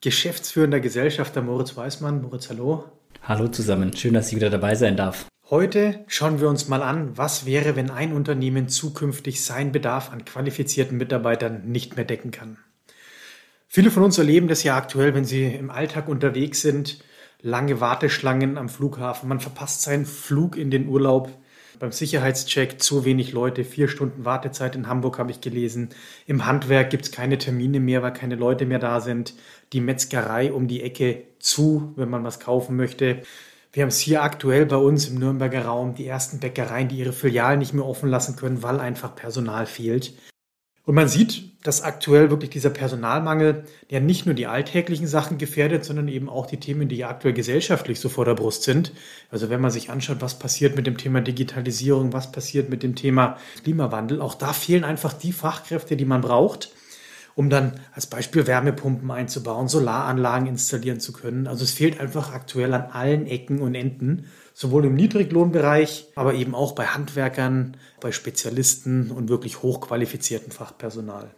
geschäftsführender Gesellschafter Moritz Weißmann. Moritz, hallo. Hallo zusammen, schön, dass ich wieder dabei sein darf. Heute schauen wir uns mal an, was wäre, wenn ein Unternehmen zukünftig seinen Bedarf an qualifizierten Mitarbeitern nicht mehr decken kann. Viele von uns erleben das ja aktuell, wenn sie im Alltag unterwegs sind, lange Warteschlangen am Flughafen, man verpasst seinen Flug in den Urlaub, beim Sicherheitscheck zu wenig Leute, vier Stunden Wartezeit in Hamburg habe ich gelesen. Im Handwerk gibt es keine Termine mehr, weil keine Leute mehr da sind. Die Metzgerei um die Ecke zu, wenn man was kaufen möchte. Wir haben es hier aktuell bei uns im Nürnberger Raum, die ersten Bäckereien, die ihre Filialen nicht mehr offen lassen können, weil einfach Personal fehlt. Und man sieht, dass aktuell wirklich dieser Personalmangel ja nicht nur die alltäglichen Sachen gefährdet, sondern eben auch die Themen, die ja aktuell gesellschaftlich so vor der Brust sind. Also wenn man sich anschaut, was passiert mit dem Thema Digitalisierung, was passiert mit dem Thema Klimawandel, auch da fehlen einfach die Fachkräfte, die man braucht, um dann als Beispiel Wärmepumpen einzubauen, Solaranlagen installieren zu können. Also es fehlt einfach aktuell an allen Ecken und Enden sowohl im Niedriglohnbereich, aber eben auch bei Handwerkern, bei Spezialisten und wirklich hochqualifizierten Fachpersonal.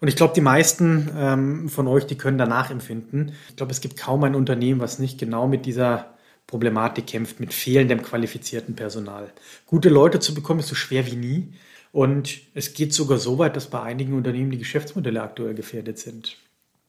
Und ich glaube, die meisten ähm, von euch, die können danach empfinden. Ich glaube, es gibt kaum ein Unternehmen, was nicht genau mit dieser Problematik kämpft, mit fehlendem qualifizierten Personal. Gute Leute zu bekommen, ist so schwer wie nie. Und es geht sogar so weit, dass bei einigen Unternehmen die Geschäftsmodelle aktuell gefährdet sind.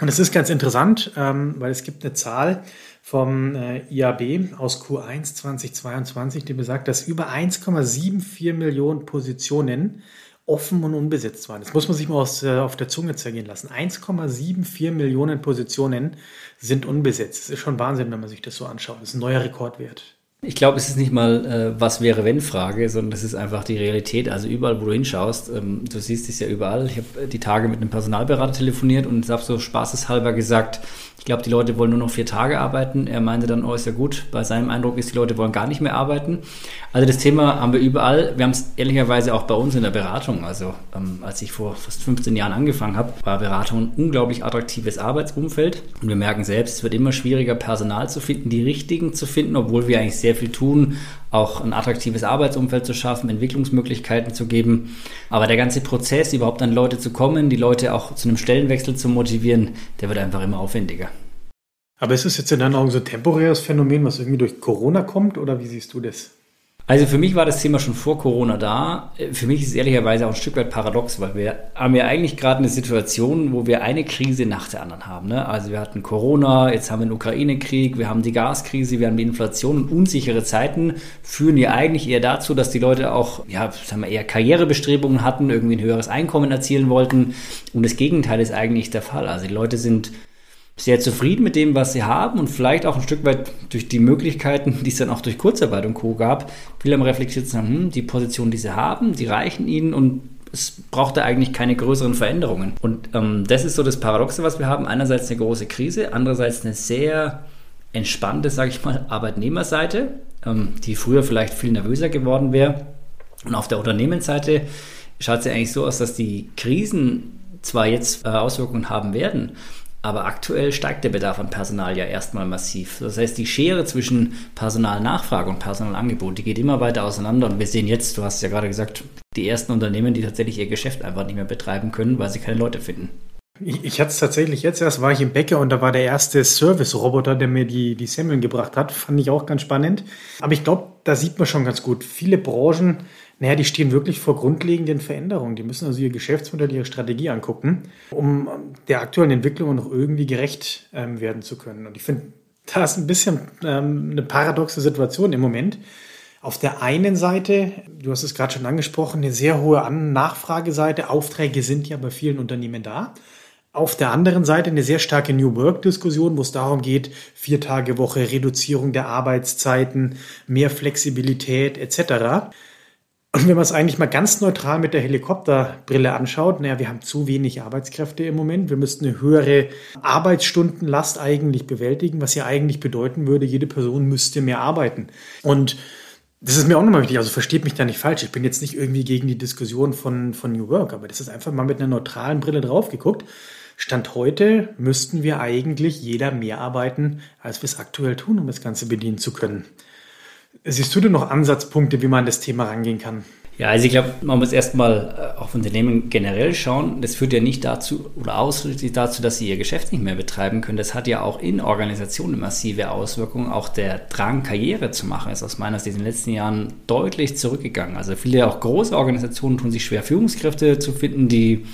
Und es ist ganz interessant, ähm, weil es gibt eine Zahl vom äh, IAB aus Q1 2022, die besagt, dass über 1,74 Millionen Positionen offen und unbesetzt waren. Das muss man sich mal aus, äh, auf der Zunge zergehen lassen. 1,74 Millionen Positionen sind unbesetzt. Das ist schon Wahnsinn, wenn man sich das so anschaut. Das ist ein neuer Rekordwert. Ich glaube, es ist nicht mal äh, was wäre wenn Frage, sondern das ist einfach die Realität. Also überall, wo du hinschaust, ähm, du siehst es ja überall. Ich habe die Tage mit einem Personalberater telefoniert und habe so spaßeshalber gesagt, ich glaube, die Leute wollen nur noch vier Tage arbeiten. Er meinte dann, oh, ist ja gut. Bei seinem Eindruck ist, die Leute wollen gar nicht mehr arbeiten. Also das Thema haben wir überall. Wir haben es ehrlicherweise auch bei uns in der Beratung. Also ähm, als ich vor fast 15 Jahren angefangen habe, war Beratung ein unglaublich attraktives Arbeitsumfeld. Und wir merken selbst, es wird immer schwieriger, Personal zu finden, die richtigen zu finden, obwohl wir eigentlich sehr viel tun, auch ein attraktives Arbeitsumfeld zu schaffen, Entwicklungsmöglichkeiten zu geben. Aber der ganze Prozess, überhaupt an Leute zu kommen, die Leute auch zu einem Stellenwechsel zu motivieren, der wird einfach immer aufwendiger. Aber ist es jetzt in deinen Augen so ein temporäres Phänomen, was irgendwie durch Corona kommt oder wie siehst du das? Also für mich war das Thema schon vor Corona da. Für mich ist es ehrlicherweise auch ein Stück weit paradox, weil wir haben ja eigentlich gerade eine Situation, wo wir eine Krise nach der anderen haben. Ne? Also wir hatten Corona, jetzt haben wir den Ukraine-Krieg, wir haben die Gaskrise, wir haben die Inflation und unsichere Zeiten führen ja eigentlich eher dazu, dass die Leute auch, ja, sagen wir eher Karrierebestrebungen hatten, irgendwie ein höheres Einkommen erzielen wollten. Und das Gegenteil ist eigentlich der Fall. Also die Leute sind sehr zufrieden mit dem, was sie haben und vielleicht auch ein Stück weit durch die Möglichkeiten, die es dann auch durch Kurzarbeit und Co. gab, viel am reflektiert sagen, hm, die Positionen, die sie haben, die reichen ihnen und es braucht da eigentlich keine größeren Veränderungen. Und ähm, das ist so das Paradoxe, was wir haben. Einerseits eine große Krise, andererseits eine sehr entspannte, sage ich mal, Arbeitnehmerseite, ähm, die früher vielleicht viel nervöser geworden wäre. Und auf der Unternehmensseite schaut es ja eigentlich so aus, dass die Krisen zwar jetzt äh, Auswirkungen haben werden, aber aktuell steigt der Bedarf an Personal ja erstmal massiv. Das heißt, die Schere zwischen Personalnachfrage und Personalangebot, die geht immer weiter auseinander. Und wir sehen jetzt, du hast ja gerade gesagt, die ersten Unternehmen, die tatsächlich ihr Geschäft einfach nicht mehr betreiben können, weil sie keine Leute finden. Ich, ich hatte es tatsächlich jetzt erst, war ich im Bäcker und da war der erste Service-Roboter, der mir die, die Semmeln gebracht hat. Fand ich auch ganz spannend. Aber ich glaube, da sieht man schon ganz gut. Viele Branchen naja, die stehen wirklich vor grundlegenden Veränderungen. Die müssen also ihr Geschäftsmodell, ihre Strategie angucken, um der aktuellen Entwicklung noch irgendwie gerecht ähm, werden zu können. Und ich finde, da ist ein bisschen ähm, eine paradoxe Situation im Moment. Auf der einen Seite, du hast es gerade schon angesprochen, eine sehr hohe Nachfrageseite. Aufträge sind ja bei vielen Unternehmen da. Auf der anderen Seite eine sehr starke New Work-Diskussion, wo es darum geht, vier Tage Woche, Reduzierung der Arbeitszeiten, mehr Flexibilität etc. Und wenn man es eigentlich mal ganz neutral mit der Helikopterbrille anschaut, naja, wir haben zu wenig Arbeitskräfte im Moment. Wir müssten eine höhere Arbeitsstundenlast eigentlich bewältigen, was ja eigentlich bedeuten würde, jede Person müsste mehr arbeiten. Und das ist mir auch nochmal wichtig, also versteht mich da nicht falsch. Ich bin jetzt nicht irgendwie gegen die Diskussion von, von New Work, aber das ist einfach mal mit einer neutralen Brille drauf geguckt. Stand heute müssten wir eigentlich jeder mehr arbeiten, als wir es aktuell tun, um das Ganze bedienen zu können. Siehst du denn noch Ansatzpunkte, wie man an das Thema rangehen kann? Ja, also ich glaube, man muss erstmal äh, auf Unternehmen generell schauen. Das führt ja nicht dazu oder ausschließlich dazu, dass sie ihr Geschäft nicht mehr betreiben können. Das hat ja auch in Organisationen massive Auswirkungen. Auch der Drang, Karriere zu machen, ist aus meiner Sicht in den letzten Jahren deutlich zurückgegangen. Also viele auch große Organisationen tun sich schwer, Führungskräfte zu finden, die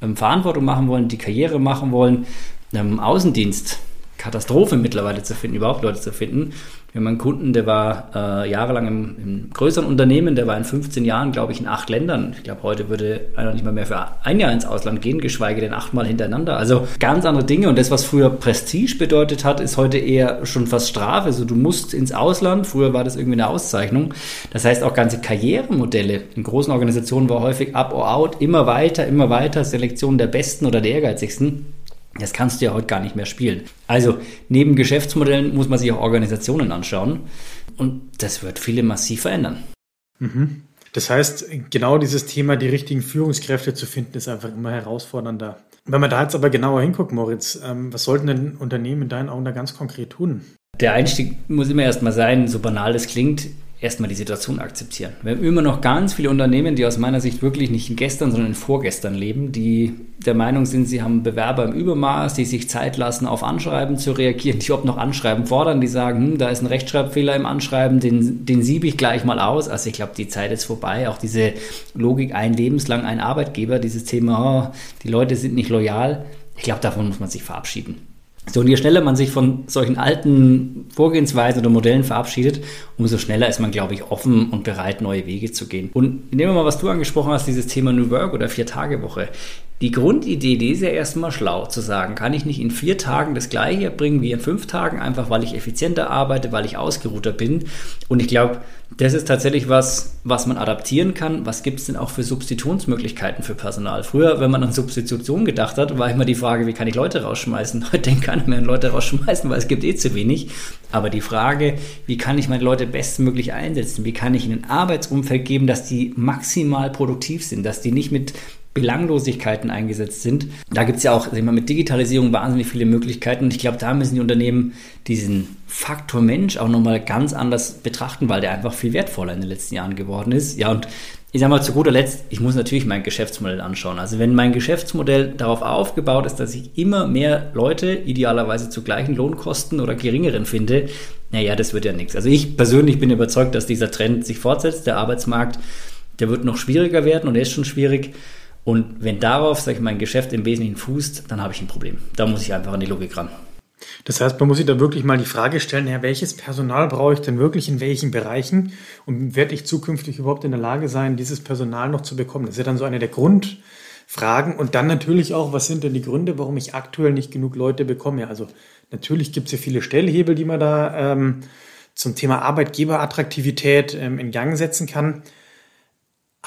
ähm, Verantwortung machen wollen, die Karriere machen wollen. Ähm, Außendienst Katastrophe mittlerweile zu finden, überhaupt Leute zu finden. Wir haben einen Kunden, der war äh, jahrelang im, im, größeren Unternehmen, der war in 15 Jahren, glaube ich, in acht Ländern. Ich glaube, heute würde einer nicht mal mehr für ein Jahr ins Ausland gehen, geschweige denn achtmal hintereinander. Also ganz andere Dinge. Und das, was früher Prestige bedeutet hat, ist heute eher schon fast Strafe. Also du musst ins Ausland. Früher war das irgendwie eine Auszeichnung. Das heißt, auch ganze Karrieremodelle in großen Organisationen war häufig up or out, immer weiter, immer weiter, Selektion der Besten oder der ehrgeizigsten. Das kannst du ja heute gar nicht mehr spielen. Also neben Geschäftsmodellen muss man sich auch Organisationen anschauen und das wird viele massiv verändern. Mhm. Das heißt, genau dieses Thema, die richtigen Führungskräfte zu finden, ist einfach immer herausfordernder. Wenn man da jetzt aber genauer hinguckt, Moritz, ähm, was sollten denn Unternehmen in deinen Augen da ganz konkret tun? Der Einstieg muss immer erstmal sein, so banal es klingt, erstmal die Situation akzeptieren. Wir haben immer noch ganz viele Unternehmen, die aus meiner Sicht wirklich nicht in gestern, sondern in vorgestern leben, die der Meinung sind, sie haben Bewerber im Übermaß, die sich Zeit lassen, auf Anschreiben zu reagieren, die überhaupt noch Anschreiben fordern, die sagen, hm, da ist ein Rechtschreibfehler im Anschreiben, den, den siebe ich gleich mal aus. Also ich glaube, die Zeit ist vorbei. Auch diese Logik, ein lebenslang ein Arbeitgeber, dieses Thema, oh, die Leute sind nicht loyal, ich glaube, davon muss man sich verabschieden. So, und je schneller man sich von solchen alten Vorgehensweisen oder Modellen verabschiedet, umso schneller ist man, glaube ich, offen und bereit, neue Wege zu gehen. Und nehmen wir mal, was du angesprochen hast, dieses Thema New Work oder Vier-Tage-Woche. Die Grundidee, die ist ja erstmal schlau zu sagen, kann ich nicht in vier Tagen das gleiche erbringen wie in fünf Tagen, einfach weil ich effizienter arbeite, weil ich ausgeruhter bin. Und ich glaube, das ist tatsächlich was, was man adaptieren kann. Was gibt es denn auch für Substitutionsmöglichkeiten für Personal? Früher, wenn man an Substitution gedacht hat, war immer die Frage, wie kann ich Leute rausschmeißen? Heute denkt keiner mehr an Leute rausschmeißen, weil es gibt eh zu wenig. Aber die Frage, wie kann ich meine Leute bestmöglich einsetzen? Wie kann ich ihnen ein Arbeitsumfeld geben, dass die maximal produktiv sind, dass die nicht mit Belanglosigkeiten eingesetzt sind. Da gibt es ja auch mal, mit Digitalisierung wahnsinnig viele Möglichkeiten. Und ich glaube, da müssen die Unternehmen diesen Faktor Mensch auch nochmal ganz anders betrachten, weil der einfach viel wertvoller in den letzten Jahren geworden ist. Ja, und ich sage mal zu guter Letzt, ich muss natürlich mein Geschäftsmodell anschauen. Also wenn mein Geschäftsmodell darauf aufgebaut ist, dass ich immer mehr Leute idealerweise zu gleichen Lohnkosten oder geringeren finde, naja, das wird ja nichts. Also ich persönlich bin überzeugt, dass dieser Trend sich fortsetzt. Der Arbeitsmarkt, der wird noch schwieriger werden und er ist schon schwierig. Und wenn darauf, sage ich, mein Geschäft im Wesentlichen fußt, dann habe ich ein Problem. Da muss ich einfach an die Logik ran. Das heißt, man muss sich da wirklich mal die Frage stellen, ja, welches Personal brauche ich denn wirklich in welchen Bereichen und werde ich zukünftig überhaupt in der Lage sein, dieses Personal noch zu bekommen? Das ist ja dann so eine der Grundfragen. Und dann natürlich auch, was sind denn die Gründe, warum ich aktuell nicht genug Leute bekomme? Also natürlich gibt es ja viele Stellhebel, die man da ähm, zum Thema Arbeitgeberattraktivität ähm, in Gang setzen kann.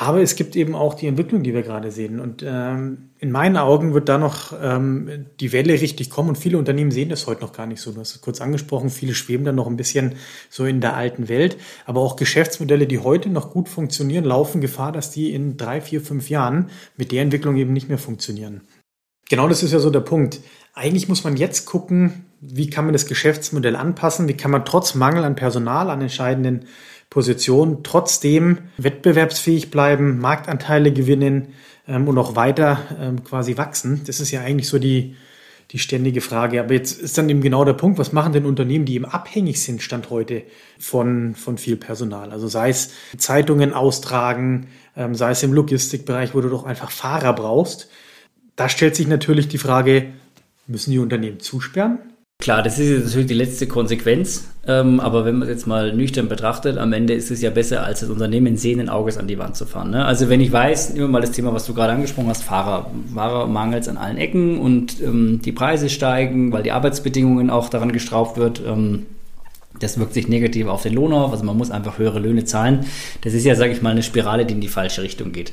Aber es gibt eben auch die Entwicklung, die wir gerade sehen. Und ähm, in meinen Augen wird da noch ähm, die Welle richtig kommen. Und viele Unternehmen sehen das heute noch gar nicht so. Du hast es kurz angesprochen, viele schweben dann noch ein bisschen so in der alten Welt. Aber auch Geschäftsmodelle, die heute noch gut funktionieren, laufen Gefahr, dass die in drei, vier, fünf Jahren mit der Entwicklung eben nicht mehr funktionieren. Genau das ist ja so der Punkt. Eigentlich muss man jetzt gucken, wie kann man das Geschäftsmodell anpassen, wie kann man trotz Mangel an Personal, an entscheidenden Position trotzdem wettbewerbsfähig bleiben, Marktanteile gewinnen ähm, und auch weiter ähm, quasi wachsen. Das ist ja eigentlich so die, die ständige Frage. Aber jetzt ist dann eben genau der Punkt, was machen denn Unternehmen, die eben abhängig sind, Stand heute von, von viel Personal? Also sei es Zeitungen austragen, ähm, sei es im Logistikbereich, wo du doch einfach Fahrer brauchst. Da stellt sich natürlich die Frage, müssen die Unternehmen zusperren? Klar, das ist jetzt natürlich die letzte Konsequenz, ähm, aber wenn man es jetzt mal nüchtern betrachtet, am Ende ist es ja besser, als das Unternehmen sehenden Auges an die Wand zu fahren. Ne? Also wenn ich weiß, nehmen wir mal das Thema, was du gerade angesprochen hast, Fahrer, Fahrer mangelt an allen Ecken und ähm, die Preise steigen, weil die Arbeitsbedingungen auch daran gestraubt wird. Ähm, Das wirkt sich negativ auf den Lohn auf, also man muss einfach höhere Löhne zahlen. Das ist ja, sage ich mal, eine Spirale, die in die falsche Richtung geht.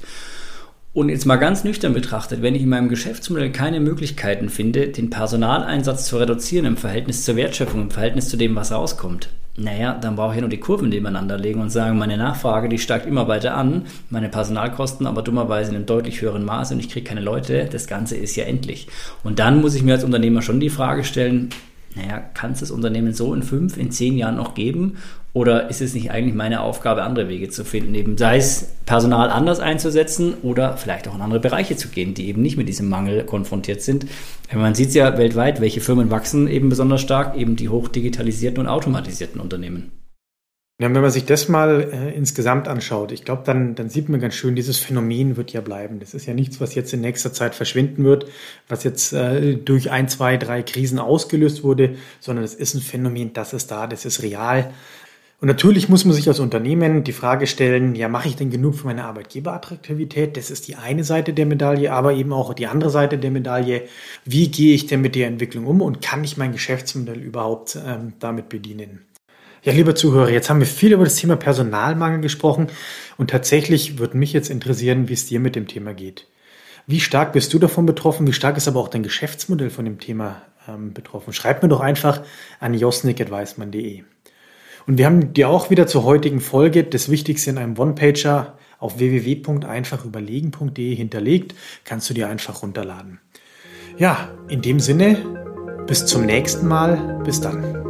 Und jetzt mal ganz nüchtern betrachtet, wenn ich in meinem Geschäftsmodell keine Möglichkeiten finde, den Personaleinsatz zu reduzieren im Verhältnis zur Wertschöpfung, im Verhältnis zu dem, was rauskommt, naja, dann brauche ich ja nur die Kurven nebeneinander legen und sagen, meine Nachfrage, die steigt immer weiter an, meine Personalkosten aber dummerweise in einem deutlich höheren Maße und ich kriege keine Leute, das Ganze ist ja endlich. Und dann muss ich mir als Unternehmer schon die Frage stellen, naja, kann es das Unternehmen so in fünf, in zehn Jahren noch geben? Oder ist es nicht eigentlich meine Aufgabe, andere Wege zu finden, eben sei es Personal anders einzusetzen oder vielleicht auch in andere Bereiche zu gehen, die eben nicht mit diesem Mangel konfrontiert sind? Man sieht es ja weltweit, welche Firmen wachsen eben besonders stark, eben die hochdigitalisierten und automatisierten Unternehmen. Ja, wenn man sich das mal äh, insgesamt anschaut, ich glaube, dann, dann sieht man ganz schön, dieses Phänomen wird ja bleiben. Das ist ja nichts, was jetzt in nächster Zeit verschwinden wird, was jetzt äh, durch ein, zwei, drei Krisen ausgelöst wurde, sondern es ist ein Phänomen, das ist da, das ist real. Und natürlich muss man sich als Unternehmen die Frage stellen, ja, mache ich denn genug für meine Arbeitgeberattraktivität? Das ist die eine Seite der Medaille, aber eben auch die andere Seite der Medaille. Wie gehe ich denn mit der Entwicklung um und kann ich mein Geschäftsmodell überhaupt ähm, damit bedienen? Ja, lieber Zuhörer, jetzt haben wir viel über das Thema Personalmangel gesprochen und tatsächlich würde mich jetzt interessieren, wie es dir mit dem Thema geht. Wie stark bist du davon betroffen? Wie stark ist aber auch dein Geschäftsmodell von dem Thema ähm, betroffen? Schreib mir doch einfach an josnik.weismann.de. Und wir haben dir auch wieder zur heutigen Folge das Wichtigste in einem One-Pager auf www.einfachüberlegen.de hinterlegt. Kannst du dir einfach runterladen. Ja, in dem Sinne, bis zum nächsten Mal. Bis dann.